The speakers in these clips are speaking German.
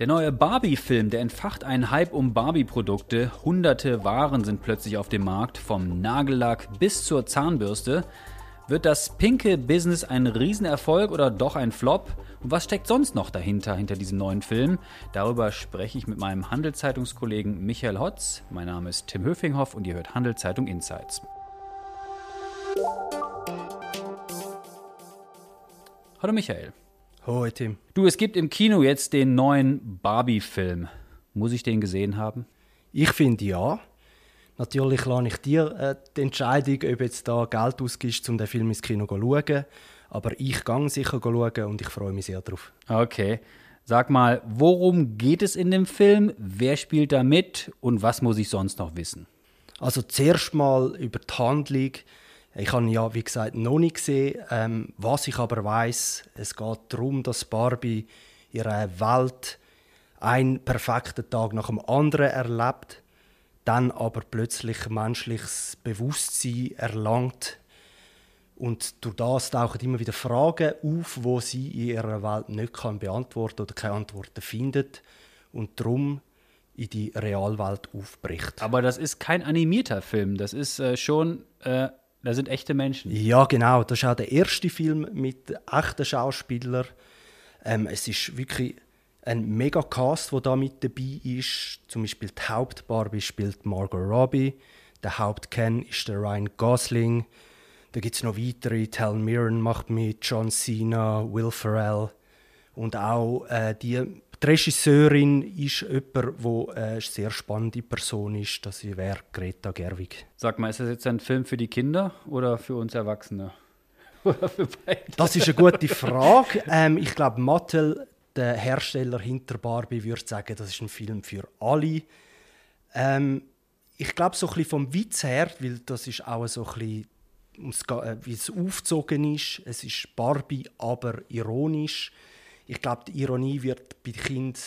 Der neue Barbie-Film, der entfacht einen Hype um Barbie-Produkte. Hunderte Waren sind plötzlich auf dem Markt, vom Nagellack bis zur Zahnbürste. Wird das pinke Business ein Riesenerfolg oder doch ein Flop? Und was steckt sonst noch dahinter, hinter diesem neuen Film? Darüber spreche ich mit meinem Handelszeitungskollegen Michael Hotz. Mein Name ist Tim Höfinghoff und ihr hört Handelszeitung Insights. Hallo Michael. Hoi Tim. Du, es gibt im Kino jetzt den neuen Barbie-Film. Muss ich den gesehen haben? Ich finde ja. Natürlich lasse ich dir äh, die Entscheidung, ob jetzt da Geld ausgibst, um den Film ins Kino zu schauen. Aber ich gehe sicher schauen und ich freue mich sehr drauf. Okay. Sag mal, worum geht es in dem Film? Wer spielt da mit und was muss ich sonst noch wissen? Also zuerst mal über die Handlung. Ich habe ja, wie gesagt, noch nicht gesehen. Ähm, was ich aber weiß, es geht darum, dass Barbie ihre Welt einen perfekten Tag nach dem anderen erlebt, dann aber plötzlich menschliches Bewusstsein erlangt und durch das tauchen immer wieder Fragen auf, wo sie in ihrer Welt nicht kann beantworten oder keine Antworten findet und darum in die Realwelt aufbricht. Aber das ist kein animierter Film, das ist äh, schon äh, das sind echte Menschen. Ja, genau. Das ist auch der erste Film mit echten Schauspielern. Ähm, es ist wirklich ein mega Cast, der da mit dabei ist. Zum Beispiel die Hauptbarbie spielt Margot Robbie. Der Hauptken ist der Ryan Gosling. Da gibt es noch weitere. Helen Mirren macht mit, John Cena, Will Ferrell. Und auch äh, die die Regisseurin ist jemand, der eine sehr spannende Person ist. Das wäre Greta Gerwig. Sag mal, ist das jetzt ein Film für die Kinder oder für uns Erwachsene? Oder für beide? Das ist eine gute Frage. ähm, ich glaube, Mattel, der Hersteller hinter Barbie, würde sagen, das ist ein Film für alle. Ähm, ich glaube, so ein bisschen vom Witz her, weil das ist auch so ein bisschen, äh, wie es aufgezogen ist. Es ist Barbie, aber ironisch ich glaube, die Ironie wird bei Kindern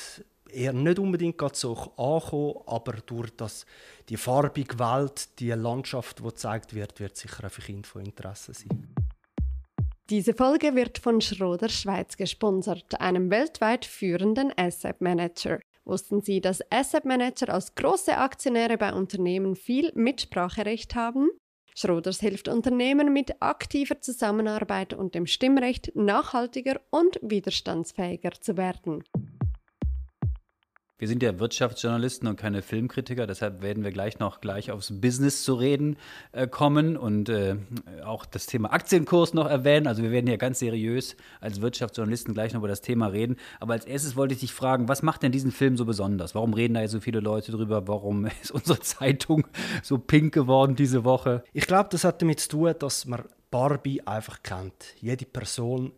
eher nicht unbedingt so ankommen, aber durch das, die farbige Welt, die Landschaft, die gezeigt wird, wird sicher für Kinder von Interesse sein. Diese Folge wird von Schroder Schweiz gesponsert, einem weltweit führenden Asset Manager. Wussten Sie, dass Asset Manager als große Aktionäre bei Unternehmen viel Mitspracherecht haben? Schroders hilft Unternehmen mit aktiver Zusammenarbeit und dem Stimmrecht nachhaltiger und widerstandsfähiger zu werden. Wir sind ja Wirtschaftsjournalisten und keine Filmkritiker, deshalb werden wir gleich noch gleich aufs Business zu reden äh, kommen und äh, auch das Thema Aktienkurs noch erwähnen. Also wir werden hier ganz seriös als Wirtschaftsjournalisten gleich noch über das Thema reden. Aber als erstes wollte ich dich fragen, was macht denn diesen Film so besonders? Warum reden da jetzt so viele Leute drüber? Warum ist unsere Zeitung so pink geworden diese Woche? Ich glaube, das hat damit zu tun, dass man Barbie einfach kennt. Jede Person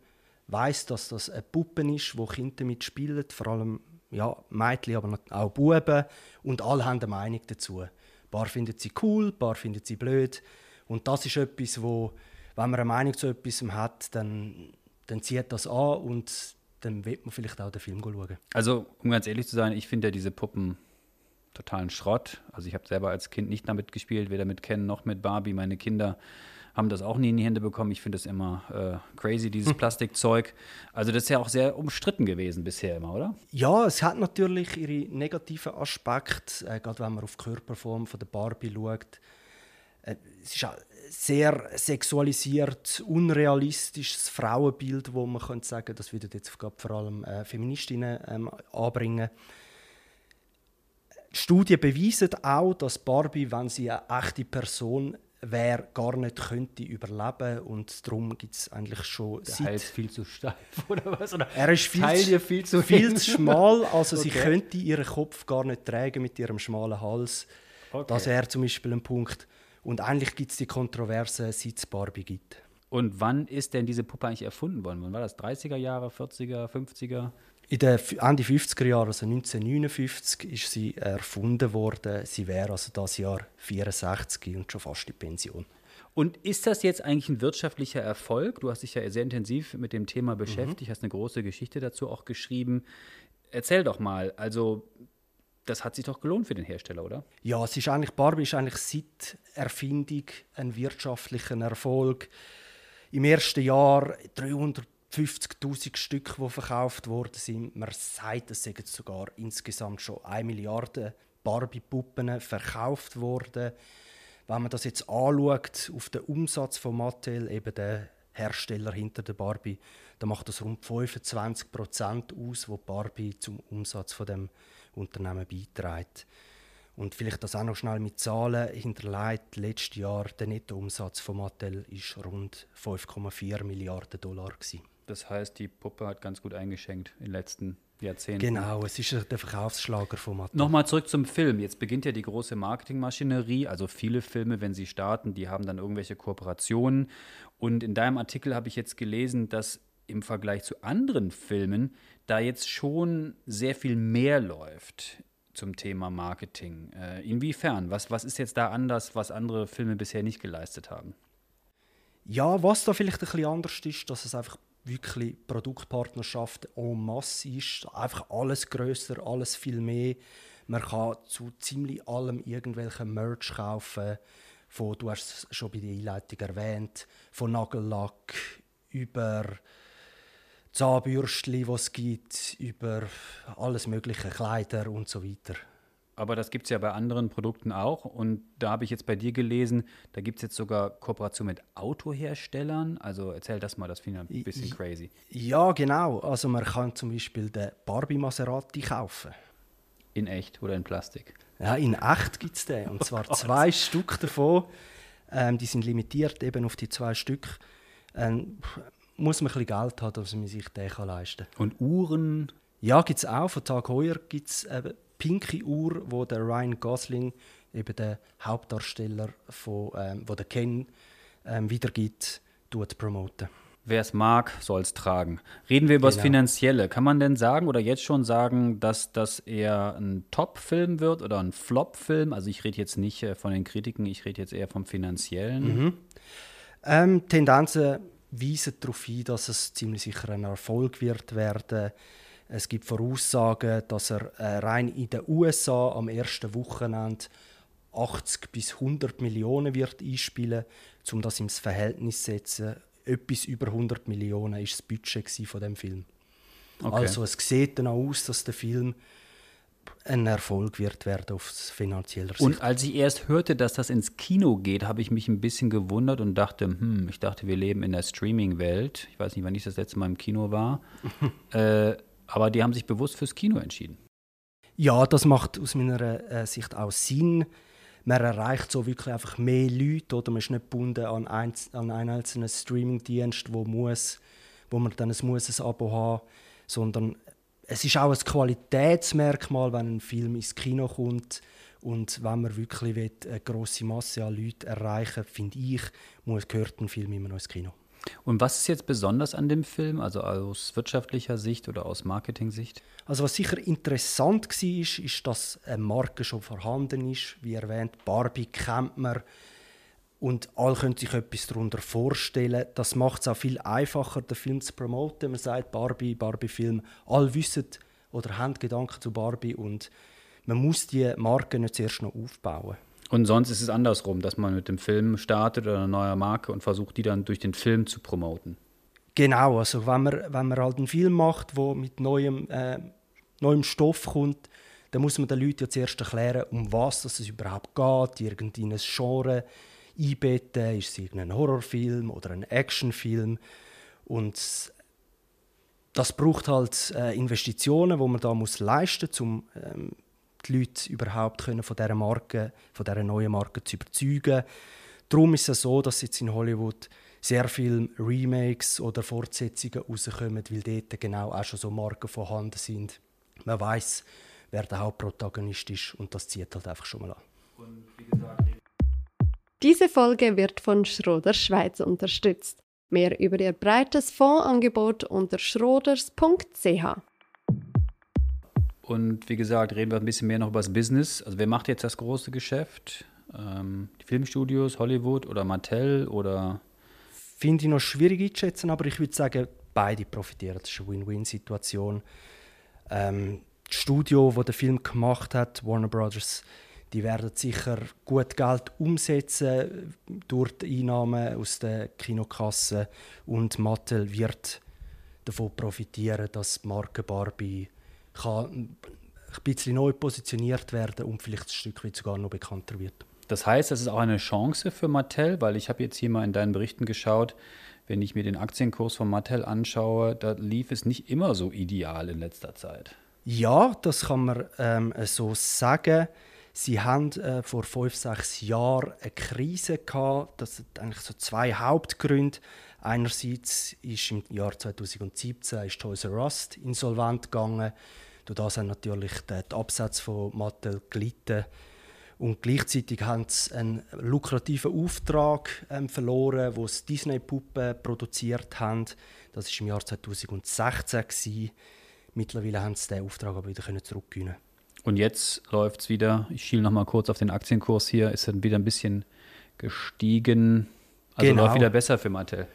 weiß, dass das eine Puppe ist, wo Kinder mitspielen, vor allem ja, Mädchen, aber auch Buben. Und alle haben eine Meinung dazu. Ein paar finden sie cool, ein paar finden sie blöd. Und das ist etwas, wo, wenn man eine Meinung zu etwas hat, dann, dann zieht das an und dann wird man vielleicht auch den Film schauen. Also, um ganz ehrlich zu sein, ich finde ja diese Puppen totalen Schrott. Also ich habe selber als Kind nicht damit gespielt, weder mit Ken noch mit Barbie. Meine Kinder haben das auch nie in die Hände bekommen. Ich finde das immer äh, crazy, dieses hm. Plastikzeug. Also das ist ja auch sehr umstritten gewesen bisher immer, oder? Ja, es hat natürlich ihre negativen Aspekte, äh, gerade wenn man auf die Körperform von der Barbie schaut. Äh, es ist ein sehr sexualisiert, unrealistisches Frauenbild, wo man könnte sagen, das würde jetzt vor allem äh, Feministinnen ähm, anbringen. Studien beweisen auch, dass Barbie, wenn sie eine echte Person wer gar nicht könnte überleben und darum gibt es eigentlich schon Der seit... ist viel zu steif oder was? Oder er ist viel, zu, viel zu, viel zu schmal, also okay. sie könnte ihren Kopf gar nicht tragen mit ihrem schmalen Hals. Okay. Das wäre zum Beispiel ein Punkt. Und eigentlich gibt es die Kontroverse, seit es Barbie gibt. Und wann ist denn diese Puppe eigentlich erfunden worden? Wann war das? 30er Jahre, 40er, 50er? In den Ende 50er Jahren, also 1959, ist sie erfunden worden. Sie wäre also das Jahr 64 und schon fast in Pension. Und ist das jetzt eigentlich ein wirtschaftlicher Erfolg? Du hast dich ja sehr intensiv mit dem Thema beschäftigt, mhm. hast eine große Geschichte dazu auch geschrieben. Erzähl doch mal, also das hat sich doch gelohnt für den Hersteller, oder? Ja, es ist eigentlich, Barbie ist eigentlich seit Erfindung ein wirtschaftlicher Erfolg. Im ersten Jahr 300 50.000 Stück, die verkauft worden sind. Man sagt, es sind sogar insgesamt schon 1 Milliarde Barbie-Puppen verkauft worden. Wenn man das jetzt anschaut auf den Umsatz von Mattel, eben der Hersteller hinter der Barbie, dann macht das rund 25 Prozent aus, wo Barbie zum Umsatz von dem Unternehmen beiträgt. Und vielleicht das auch noch schnell mit Zahlen hinterlegt. Letztes Jahr der Nettoumsatz von Mattel ist rund 5,4 Milliarden Dollar gewesen. Das heißt, die Puppe hat ganz gut eingeschenkt in den letzten Jahrzehnten. Genau, es ist der Verkaufsschlager von Mattel. Nochmal zurück zum Film. Jetzt beginnt ja die große Marketingmaschinerie. Also viele Filme, wenn sie starten, die haben dann irgendwelche Kooperationen. Und in deinem Artikel habe ich jetzt gelesen, dass im Vergleich zu anderen Filmen da jetzt schon sehr viel mehr läuft zum Thema Marketing. Äh, inwiefern? Was, was ist jetzt da anders, was andere Filme bisher nicht geleistet haben? Ja, was da vielleicht ein bisschen anders ist, dass es einfach wirklich Produktpartnerschaft en masse ist. Einfach alles größer, alles viel mehr. Man kann zu ziemlich allem irgendwelchen Merch kaufen. Von, du hast es schon bei der Einleitung erwähnt, von Nagellack über Zahnbürstchen, die es gibt, über alles mögliche, Kleider und so weiter. Aber das gibt es ja bei anderen Produkten auch. Und da habe ich jetzt bei dir gelesen, da gibt es jetzt sogar Kooperation mit Autoherstellern. Also erzähl das mal, das finde ich ein bisschen crazy. Ja, genau. Also man kann zum Beispiel den Barbie Maserati kaufen. In echt oder in Plastik? Ja, in echt gibt es den. Und oh zwar Gott. zwei Stück davon. Ähm, die sind limitiert eben auf die zwei Stück. Ähm, muss man ein bisschen Geld haben, dass man sich den leisten kann. Und Uhren? Ja, gibt es auch. Von Tag Heuer gibt es eine pinke Uhr, wo der Ryan Gosling, eben der Hauptdarsteller, von, ähm, wo der Ken ähm, wiedergibt, tut promoten. Wer es mag, soll es tragen. Reden wir über genau. das Finanzielle. Kann man denn sagen oder jetzt schon sagen, dass das eher ein Top-Film wird oder ein Flop-Film? Also ich rede jetzt nicht äh, von den Kritiken, ich rede jetzt eher vom Finanziellen. Mhm. Ähm, Tendenzen weisen darauf hin, dass es ziemlich sicher ein Erfolg wird werden. Es gibt Voraussagen, dass er äh, rein in den USA am ersten Wochenende 80 bis 100 Millionen wird einspielen, um das ins Verhältnis zu setzen. Etwas über 100 Millionen ist das Budget von dem Film. Okay. Also es sieht dann auch aus, dass der Film ein Erfolg wird werden auf finanzieller Sicht. Und als ich erst hörte, dass das ins Kino geht, habe ich mich ein bisschen gewundert und dachte, hm, ich dachte, wir leben in der Streaming-Welt. Ich weiß nicht, wann ich das letzte Mal im Kino war. äh, aber die haben sich bewusst fürs Kino entschieden. Ja, das macht aus meiner äh, Sicht auch Sinn. Man erreicht so wirklich einfach mehr Leute oder man ist nicht gebunden an, ein, an einen einzelnen Streamingdienst, wo muss, wo man dann ein, muss ein Abo haben, sondern es ist auch ein Qualitätsmerkmal, wenn ein Film ins Kino kommt und wenn man wirklich will, eine grosse Masse an Leuten erreichen finde ich, muss, gehört ein Film immer noch ins Kino. Und was ist jetzt besonders an dem Film, also aus wirtschaftlicher Sicht oder aus Marketing-Sicht? Also was sicher interessant war, ist, ist, dass eine Marke schon vorhanden ist. Wie erwähnt, Barbie kennt man und alle können sich etwas darunter vorstellen. Das macht es auch viel einfacher, den Film zu promoten. Man sagt Barbie, Barbie-Film. Alle wissen oder haben Gedanken zu Barbie und man muss die Marke nicht zuerst noch aufbauen. Und sonst ist es andersrum, dass man mit dem Film startet oder einer neuen Marke und versucht, die dann durch den Film zu promoten. Genau, also wenn man, wenn man halt einen Film macht, der mit neuem, äh, neuem Stoff kommt, dann muss man den Leuten ja zuerst erklären, um was es überhaupt geht, irgendein Genre einbetten, ist es irgendein Horrorfilm oder ein Actionfilm und das braucht halt äh, Investitionen, wo man da muss leisten, um ähm, die Leute überhaupt können von dieser Marke, von dieser neuen Marke zu überzeugen. Darum ist es so, dass jetzt in Hollywood sehr viele Remakes oder Fortsetzungen rauskommen, weil dort genau auch schon so Marken vorhanden sind. Man weiß, wer der Hauptprotagonist ist und das zieht halt einfach schon mal an. Diese Folge wird von Schroder Schweiz unterstützt. Mehr über ihr breites Fondsangebot unter schroders.ch. Und wie gesagt, reden wir ein bisschen mehr noch über das Business. Also wer macht jetzt das große Geschäft? Ähm, die Filmstudios, Hollywood oder Mattel oder? Finde ich noch schwierig einzuschätzen, aber ich würde sagen, beide profitieren. Das ist eine Win-Win-Situation. Ähm, das Studio, das den Film gemacht hat, Warner Brothers, die werden sicher gut Geld umsetzen durch die Einnahmen aus der Kinokasse und Mattel wird davon profitieren, dass die Marke Barbie kann ein bisschen neu positioniert werden und vielleicht ein Stück weit sogar noch bekannter wird. Das heißt, das ist auch eine Chance für Mattel, weil ich habe jetzt hier mal in deinen Berichten geschaut, wenn ich mir den Aktienkurs von Mattel anschaue, da lief es nicht immer so ideal in letzter Zeit. Ja, das kann man ähm, so sagen. Sie haben äh, vor fünf, sechs Jahren eine Krise gehabt. Das hat eigentlich so zwei Hauptgründe. Einerseits ist im Jahr 2017 ist Toys R Us insolvent gegangen. Durch das haben natürlich die Absätze von Mattel gelitten. Und gleichzeitig haben sie einen lukrativen Auftrag ähm, verloren, wo sie Disney-Puppen produziert haben. Das war im Jahr 2016. Gewesen. Mittlerweile haben sie diesen Auftrag aber wieder zurückgewinnen Und jetzt läuft es wieder. Ich schiele noch mal kurz auf den Aktienkurs hier. Ist dann wieder ein bisschen gestiegen. Also genau. läuft wieder besser für Mattel.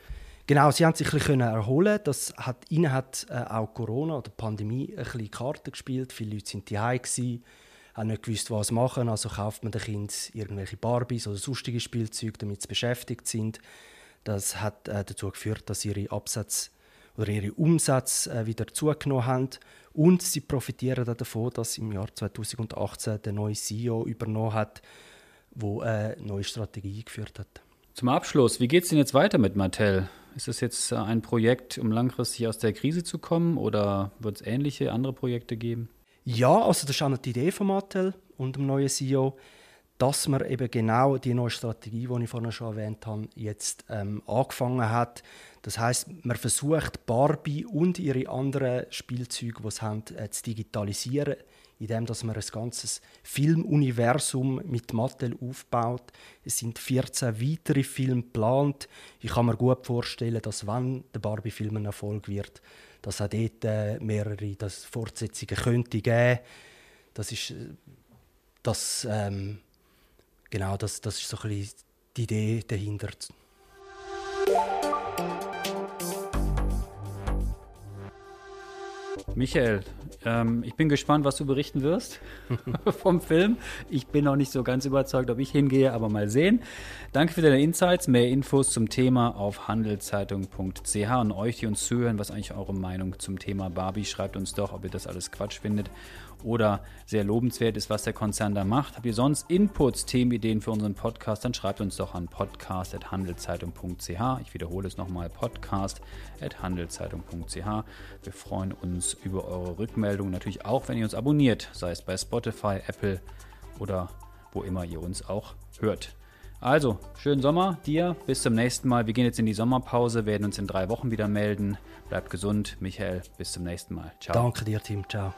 Genau, sie haben sich ein bisschen erholen das hat, Ihnen hat äh, auch Corona oder die Pandemie ein bisschen Karten gespielt. Viele Leute sind daheim haben nicht gewusst, was machen. Also kauft man den Kindern irgendwelche Barbies oder sonstige Spielzeuge, damit sie beschäftigt sind. Das hat äh, dazu geführt, dass ihre Absätze oder ihre Umsätze äh, wieder zugenommen haben. Und sie profitieren davon, dass im Jahr 2018 der neue CEO übernommen hat, wo eine neue Strategie eingeführt hat. Zum Abschluss, wie geht es denn jetzt weiter mit Mattel? Ist das jetzt ein Projekt, um langfristig aus der Krise zu kommen oder wird es ähnliche andere Projekte geben? Ja, also das ist auch die Idee von Mattel und dem neuen CEO, dass man eben genau die neue Strategie, die ich vorhin schon erwähnt habe, jetzt ähm, angefangen hat. Das heißt, man versucht Barbie und ihre anderen Spielzeuge, die sie haben, äh, zu digitalisieren indem dass man ein ganzes Filmuniversum mit Mattel aufbaut. Es sind 14 weitere Filme geplant. Ich kann mir gut vorstellen, dass wenn der Barbie-Film ein Erfolg wird, dass auch dort äh, mehrere das Fortsetzungen könnte geben. Das ist äh, das ähm, genau das, das ist so ein bisschen die Idee dahinter. Michael, ähm, ich bin gespannt, was du berichten wirst vom Film. Ich bin noch nicht so ganz überzeugt, ob ich hingehe, aber mal sehen. Danke für deine Insights. Mehr Infos zum Thema auf handelszeitung.ch und euch, die uns zuhören, was eigentlich eure Meinung zum Thema Barbie? Schreibt uns doch, ob ihr das alles Quatsch findet oder sehr lobenswert ist, was der Konzern da macht. Habt ihr sonst Inputs, Themenideen für unseren Podcast, dann schreibt uns doch an podcast.handelszeitung.ch. Ich wiederhole es nochmal, podcast.handelszeitung.ch. Wir freuen uns über eure Rückmeldungen, natürlich auch, wenn ihr uns abonniert, sei es bei Spotify, Apple oder wo immer ihr uns auch hört. Also, schönen Sommer dir. Bis zum nächsten Mal. Wir gehen jetzt in die Sommerpause, werden uns in drei Wochen wieder melden. Bleibt gesund. Michael, bis zum nächsten Mal. Ciao. Danke dir, Team. Ciao.